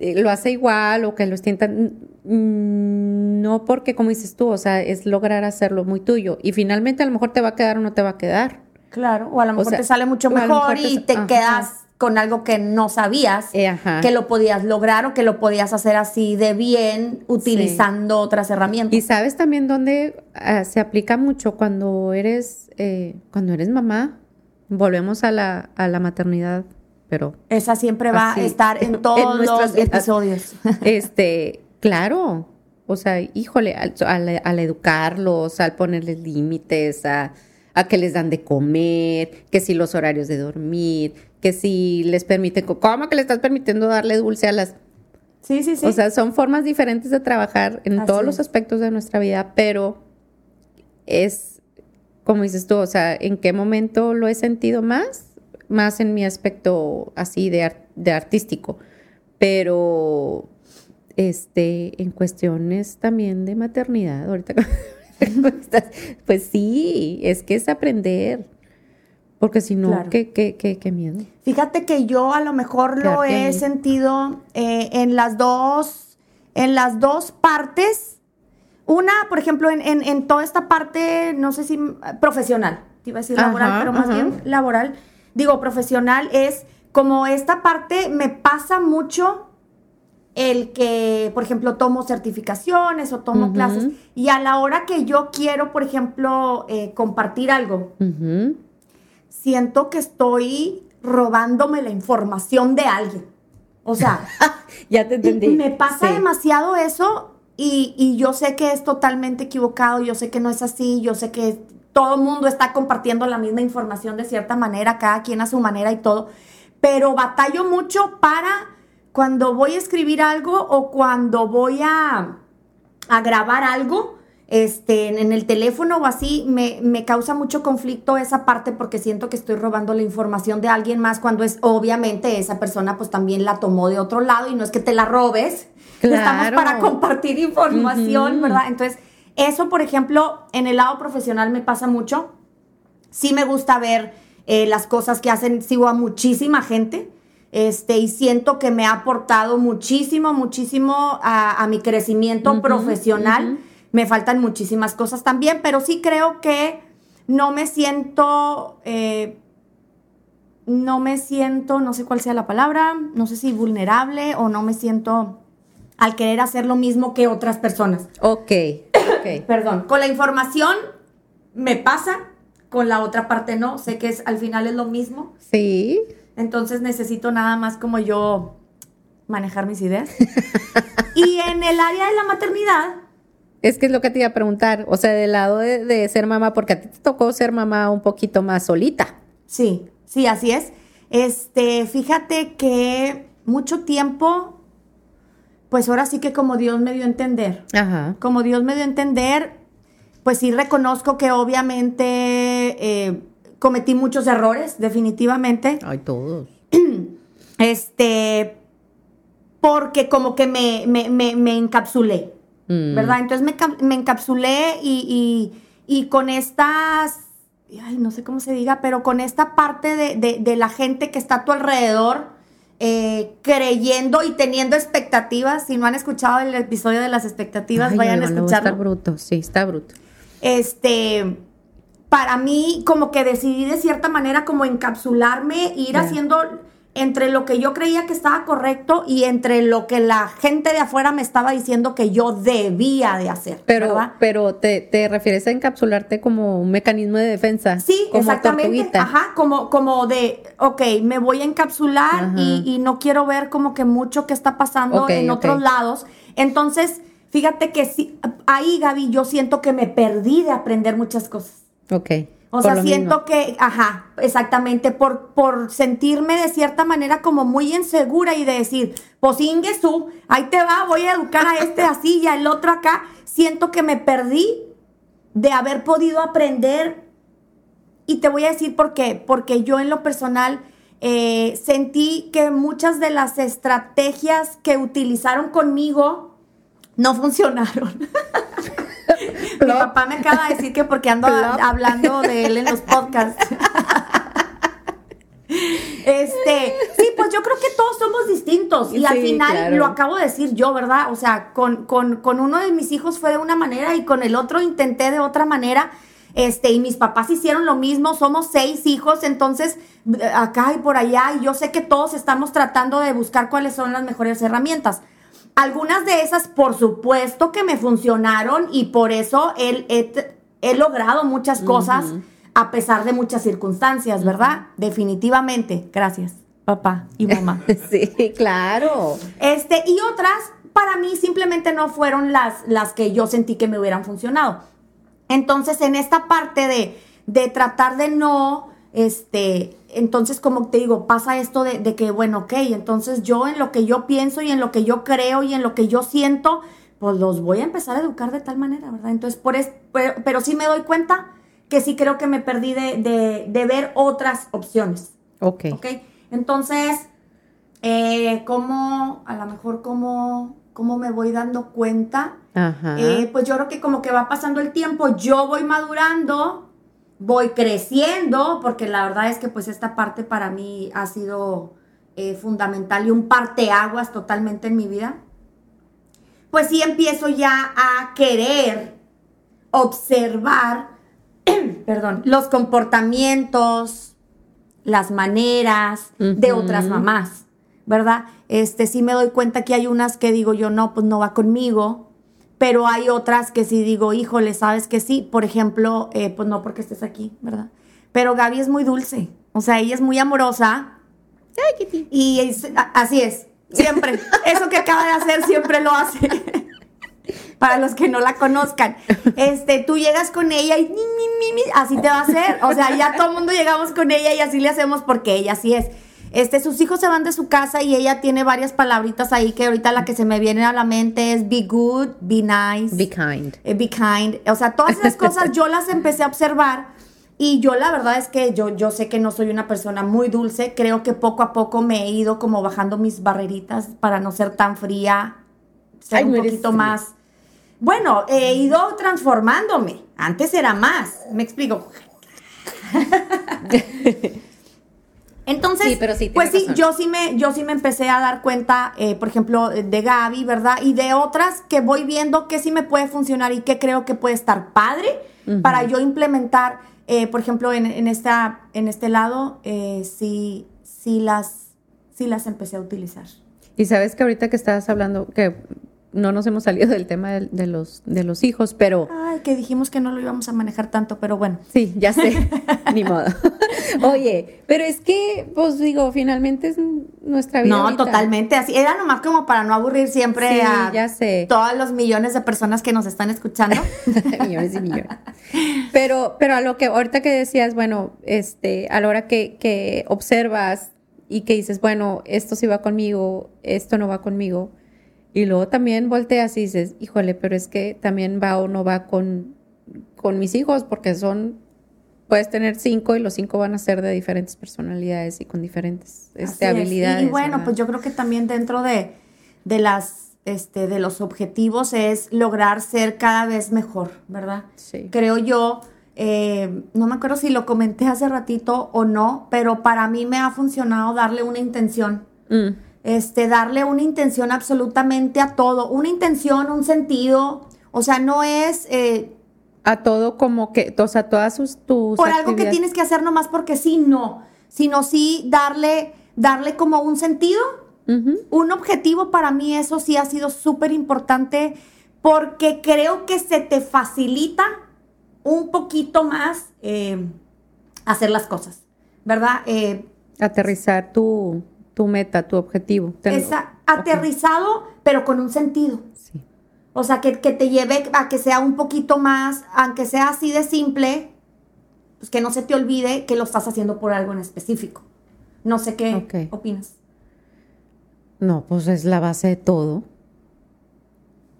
eh, lo hace igual o que lo sientan, mm, no porque como dices tú, o sea, es lograr hacerlo muy tuyo. Y finalmente a lo mejor te va a quedar o no te va a quedar. Claro, o a lo mejor te sale mucho mejor y te, quedas con algo que no sabías eh, que lo podías lograr o que lo podías hacer así de bien utilizando otras herramientas. Y sabes también dónde ah, se aplica mucho cuando eres, eh, cuando eres mamá, volvemos a la, a la maternidad pero... Esa siempre va a estar en todos los episodios. Este, claro, o sea, híjole, al, educarlos, al ponerles límites, a, que les dan de comer, que si los horarios de dormir, que si les permiten, ¿cómo que le estás permitiendo darle dulce a las... Sí, sí, sí. O sea, son formas diferentes de trabajar en todos los aspectos de nuestra vida, pero es, como dices tú, o sea, ¿en qué momento lo he sentido más? más en mi aspecto así de, de artístico, pero este, en cuestiones también de maternidad, ahorita pues sí, es que es aprender, porque si no, ¿qué, qué, qué, miedo. Fíjate que yo a lo mejor lo he sentido eh, en las dos, en las dos partes. Una, por ejemplo, en, en, toda esta parte, no sé si profesional, te iba a decir laboral, pero más bien laboral digo, profesional, es como esta parte me pasa mucho el que, por ejemplo, tomo certificaciones o tomo clases y a la hora que yo quiero, por ejemplo, eh, compartir algo, siento que estoy robándome la información de alguien. O sea, Ya te entendí. me pasa Sí. demasiado eso y, y yo sé que es totalmente equivocado, yo sé que no es así, yo sé que todo el mundo está compartiendo la misma información de cierta manera, cada quien a su manera y todo, pero batallo mucho para cuando voy a escribir algo o cuando voy a, a grabar algo. Este, en- el teléfono o así, me, me causa mucho conflicto esa parte porque siento que estoy robando la información de alguien más cuando es obviamente esa persona pues también la tomó de otro lado y no es que te la robes, estamos Claro. para compartir información. ¿verdad? Entonces, eso por ejemplo, en el lado profesional me pasa mucho. Sí me gusta ver eh, las cosas que hacen, sigo a muchísima gente. Este, y siento que me ha aportado muchísimo, muchísimo a, a mi crecimiento profesional. Me faltan muchísimas cosas también, pero sí creo que no me siento, eh, no me siento, no sé cuál sea la palabra, no sé si vulnerable o no me siento al querer hacer lo mismo que otras personas. Ok, ok. Perdón, con la información me pasa, con la otra parte no, sé que es al final es lo mismo, Sí. Entonces necesito nada más como yo manejar mis ideas. y en el área de la maternidad, Es que es lo que te iba a preguntar, o sea, del lado de, de ser mamá, porque a ti te tocó ser mamá un poquito más solita. Sí, sí, así es. Este, fíjate que mucho tiempo, pues ahora sí que como Dios me dio a entender, Ajá. como Dios me dio a entender, pues sí reconozco que obviamente eh, cometí muchos errores, definitivamente. Ay, todos. Este, porque como que me, me, me, me encapsulé. Mm. ¿verdad? Entonces me, me encapsulé y, y- y con estas, ay, no sé cómo se diga, pero con esta parte de, de- de la gente que está a tu alrededor, eh, creyendo y teniendo expectativas. Si no han escuchado el episodio de las expectativas, Ay, vayan a luego Está escucharlo. bruto, sí, está bruto. Este, para mí, como que decidí de cierta manera como encapsularme, ir haciendo entre lo que yo creía que estaba correcto y entre lo que la gente de afuera me estaba diciendo que yo debía de hacer. Pero, ¿verdad? pero te, te refieres a encapsularte como un mecanismo de defensa. Sí, como exactamente. tortuguita. Ajá, como, como de, ok, me voy a encapsular y, y no quiero ver como que mucho que está pasando en otros lados. Entonces, fíjate que sí, ahí, Gaby, yo siento que me perdí de aprender muchas cosas. Ok. O por sea, siento mismo. que, ajá, exactamente, por, por sentirme de cierta manera como muy insegura y de decir, pues Ingesu, ahí te va, voy a educar a este así y al otro acá. Siento que me perdí de haber podido aprender. Y te voy a decir por qué. Porque yo en lo personal eh, sentí que muchas de las estrategias que utilizaron conmigo no funcionaron. Mi papá me acaba de decir que porque ando a- hablando de él en los podcasts. Este, sí, pues yo creo que todos somos distintos y al final claro. lo acabo de decir yo, ¿verdad? O sea, con, con, con uno de mis hijos fue de una manera y con el otro intenté de otra manera. Este, y mis papás hicieron lo mismo, somos seis hijos, entonces eh, acá y por allá, y yo sé que todos estamos tratando de buscar cuáles son las mejores herramientas. Algunas de esas, por supuesto que me funcionaron y por eso he, he- he logrado muchas cosas a pesar de muchas circunstancias, ¿verdad? Definitivamente. Gracias, papá y mamá. Sí, claro. Este, y otras, para mí, simplemente no fueron las, las que yo sentí que me hubieran funcionado. Entonces, en esta parte de, de tratar de no, este, entonces, como te digo, pasa esto de, de que, bueno, ok, entonces yo en lo que yo pienso y en lo que yo creo y en lo que yo siento, pues los voy a empezar a educar de tal manera, ¿verdad? Entonces, por es, pero, pero sí me doy cuenta que sí creo que me perdí de, de, de ver otras opciones. Ok. ¿Ok? Entonces, eh, ¿cómo, a lo mejor, cómo, cómo me voy dando cuenta? Ajá. Eh, pues yo creo que como que va pasando el tiempo, yo voy madurando, voy creciendo, porque la verdad es que pues esta parte para mí ha sido eh, fundamental y un parteaguas totalmente en mi vida. Pues sí empiezo ya a querer observar, perdón, los comportamientos, las maneras de otras mamás. ¿verdad? Este, sí me doy cuenta que hay unas que digo yo, no, pues no va conmigo, pero hay otras que sí digo, híjole, sabes que sí, por ejemplo, eh, pues no porque estés aquí, ¿verdad? Pero Gaby es muy dulce, o sea, ella es muy amorosa. Ay, Kitty. Y es- a- así es, siempre. Eso que acaba de hacer siempre lo hace. Para los que no la conozcan. Este, tú llegas con ella y ni, ni, ni, ni, así te va a hacer. O sea, ya todo el mundo llegamos con ella y así le hacemos porque ella así es. Este, sus hijos se van de su casa y ella tiene varias palabritas ahí que ahorita la que se me viene a la mente es be good, be nice. Be kind. Eh, be kind. O sea, todas esas cosas yo las empecé a observar y yo la verdad es que yo, yo sé que no soy una persona muy dulce. Creo que poco a poco me he ido como bajando mis barreritas para no ser tan fría, ser Ay, un poquito fría. más. Bueno, he ido transformándome. Antes era más. Me explico. Entonces, Sí, pero sí, pues sí, razón. yo sí me, yo sí me empecé a dar cuenta, eh, por ejemplo, de Gaby, ¿verdad? Y de otras que voy viendo que sí me puede funcionar y que creo que puede estar padre para yo implementar, eh, por ejemplo, en, en esta, en este lado, eh, sí, sí las, sí las empecé a utilizar. Y sabes que ahorita que estabas hablando, que no nos hemos salido del tema de, de los, de los hijos, pero Ay, que dijimos que no lo íbamos a manejar tanto, pero bueno. sí, ya sé, ni modo. Oye, pero es que, pues digo, finalmente es nuestra vida. No, ahorita. totalmente así. Era nomás como para no aburrir siempre Sí, a ya sé. todos los millones de personas que nos están escuchando. millones y millones. Pero, pero a lo que ahorita que decías, bueno, este, a la hora que, que observas y que dices, bueno, esto sí va conmigo, esto no va conmigo, y luego también volteas y dices, híjole, pero es que también va o no va con, con mis hijos, porque son, puedes tener cinco y los cinco van a ser de diferentes personalidades y con diferentes este, es. habilidades. Y, y bueno, ¿verdad? pues yo creo que también dentro de, de las este, de los objetivos es lograr ser cada vez mejor, ¿verdad? Sí. Creo yo, eh, no me acuerdo si lo comenté hace ratito o no, pero para mí me ha funcionado darle una intención. Mm, Este, darle una intención absolutamente a todo, una intención, un sentido, o sea, no es eh, A todo como que, o sea, todas sus, tus por algo que tienes que hacer nomás porque sí, no, sino sí darle, darle como un sentido, un objetivo para mí, eso sí ha sido súper importante porque creo que se te facilita un poquito más eh, hacer las cosas, ¿verdad? Eh, aterrizar tu, tu meta, tu objetivo. Esa- aterrizado, pero con un sentido. Sí. O sea, que, que te lleve a que sea un poquito más, aunque sea así de simple, pues que no se te olvide que lo estás haciendo por algo en específico. No sé qué opinas. No, pues es la base de todo.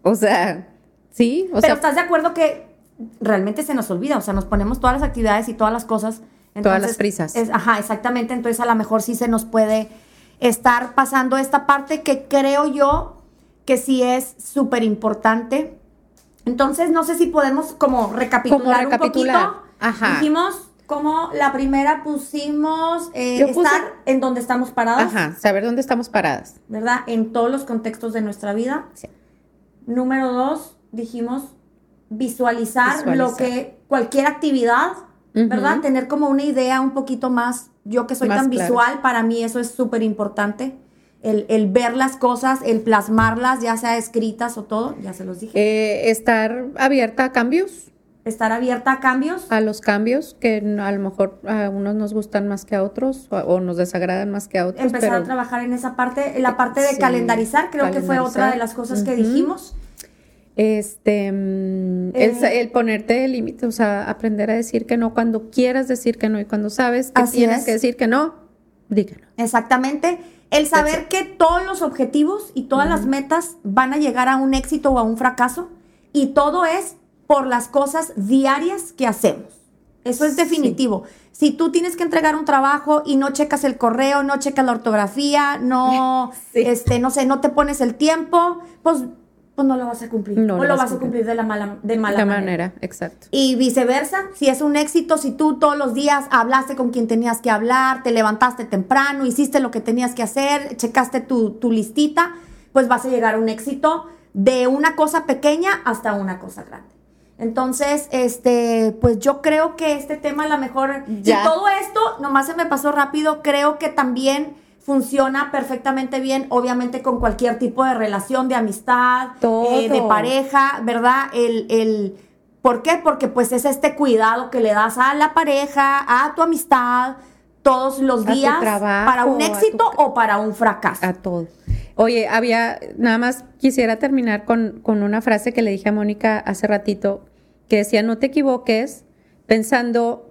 O sea, sí, o Pero sea, estás de acuerdo que realmente se nos olvida, o sea, nos ponemos todas las actividades y todas las cosas. Todas las prisas. es- ajá, exactamente. Entonces a lo mejor sí se nos puede estar pasando esta parte que creo yo que sí es súper importante. Entonces no sé si podemos como recapitular, Como recapitular. un poquito. Ajá. Dijimos como la primera pusimos eh, puse- estar en donde estamos parados, ajá, saber dónde estamos paradas. ¿verdad? En todos los contextos de nuestra vida. Sí. Número dos, dijimos visualizar, Visualizar. lo que, cualquier actividad, ¿verdad? Tener como una idea un poquito más, yo que soy Más tan visual, para mí eso es súper importante. El, el ver las cosas, el plasmarlas, ya sea escritas o todo, ya se los dije. Eh, estar abierta a cambios, Estar abierta a cambios. a los cambios que a lo mejor a unos nos gustan más que a otros o, o nos desagradan más que a otros. empezar pero a trabajar en esa parte, en la parte de Sí, calendarizar, creo que fue otra de las cosas que dijimos. Este, mm, el, Eh. el ponerte límites, o sea, aprender a decir que no cuando quieras decir que no y cuando sabes que Así tienes es. que decir que no, no. Exactamente. El saber que todos los objetivos y todas las metas van a llegar a un éxito o a un fracaso y todo es por las cosas diarias que hacemos. Eso es Sí. definitivo. Si tú tienes que entregar un trabajo y no checas el correo, no checas la ortografía, no, Sí. este, no sé, no te pones el tiempo, pues, pues no lo vas a cumplir. No o lo lo vas a vas a cumplir de la mala, de mala la manera. manera, exacto. Y viceversa, si es un éxito, si tú todos los días hablaste con quien tenías que hablar, te levantaste temprano, hiciste lo que tenías que hacer, checaste tu, tu listita, pues vas a llegar a un éxito de una cosa pequeña hasta una cosa grande. Entonces, este, pues yo creo que este tema a lo mejor, Ya. y todo esto, nomás se me pasó rápido, creo que también funciona perfectamente bien, obviamente con cualquier tipo de relación, de amistad, eh, de pareja, ¿verdad? El, el, ¿Por qué? Porque pues es este cuidado que le das a la pareja, a tu amistad, todos los días, para un éxito o para un fracaso. A todo. Oye, había, nada más quisiera terminar con, con una frase que le dije a Mónica hace ratito, que decía, no te equivoques pensando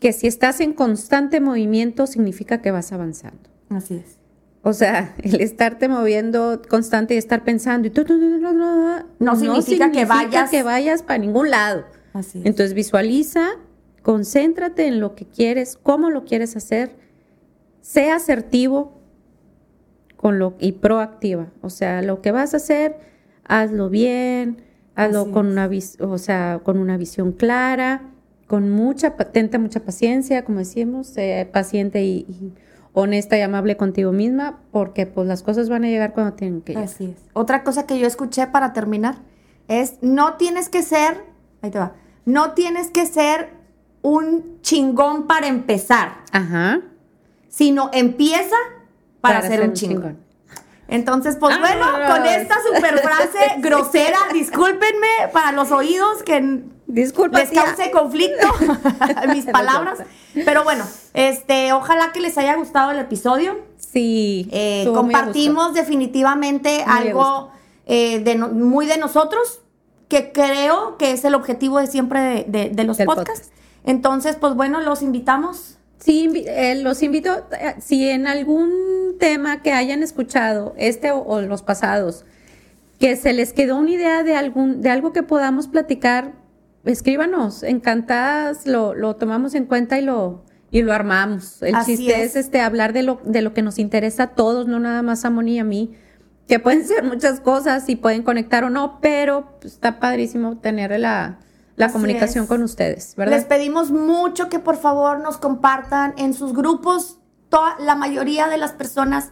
que si estás en constante movimiento significa que vas avanzando. Así es. O sea, el estarte moviendo constante y estar pensando y no, significa, que vayas que vayas para ningún lado. Así es. Entonces visualiza, concéntrate en lo que quieres, cómo lo quieres hacer, sea asertivo con lo y proactiva. O sea, lo que vas a hacer, hazlo bien, hazlo con una, o sea, con una visión clara, con mucha patente, mucha paciencia, como decimos, paciente y honesta y amable contigo misma, porque pues las cosas van a llegar cuando tienen que llegar. Así es. Otra cosa que yo escuché para terminar es, no tienes que ser, ahí te va, no tienes que ser un chingón para empezar. Ajá. Sino empieza para, ser, un chingón. Entonces, pues bueno, con esta super frase grosera, discúlpenme para los oídos que Disculpa, les cause conflicto mis palabras. Pero bueno, este, ojalá que les haya gustado el episodio. Sí. Eh, compartimos definitivamente algo eh, de muy de nosotros, que creo que es el objetivo de siempre de, los podcasts. Entonces, pues bueno, los invitamos. Sí, eh, los invito, si en algún tema que hayan escuchado, este o, los pasados, que se les quedó una idea de algún, de algo que podamos platicar, escríbanos, encantadas, lo, lo tomamos en cuenta y lo, y lo armamos. El chiste es. este hablar de lo, de lo que nos interesa a todos, no nada más a Moni y a mí, que pueden ser muchas cosas y pueden conectar o no, pero pues, está padrísimo tener la, la comunicación con ustedes, ¿verdad? Les pedimos mucho que por favor nos compartan en sus grupos. Toda, la mayoría de las personas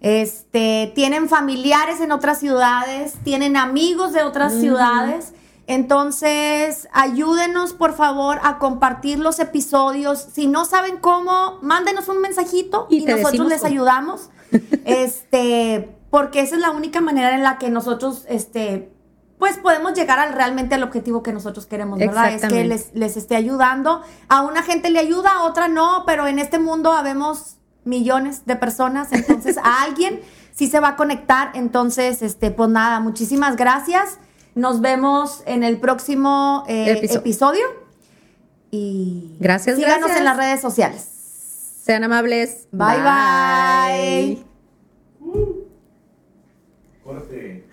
este, tienen familiares en otras ciudades, tienen amigos de otras ciudades entonces, ayúdenos por favor a compartir los episodios. Si no saben cómo, mándenos un mensajito y, nosotros les ayudamos. este, porque esa es la única manera en la que nosotros, este, pues podemos llegar al realmente al objetivo que nosotros queremos, ¿verdad? Es que les, les esté ayudando. A una gente le ayuda, a otra no, pero en este mundo habemos millones de personas, entonces a alguien sí se va a conectar. Entonces, este, pues nada, muchísimas gracias. Nos vemos en el próximo eh, episodio. Y gracias, síganos en las redes sociales. Sean amables. Bye bye. Corte.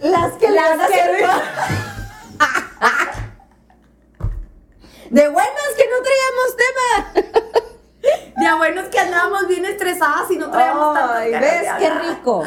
Las que las que De buenas que no traíamos tema. De buenos que andábamos bien estresadas y no traíamos Ay, ¿Ves qué rico?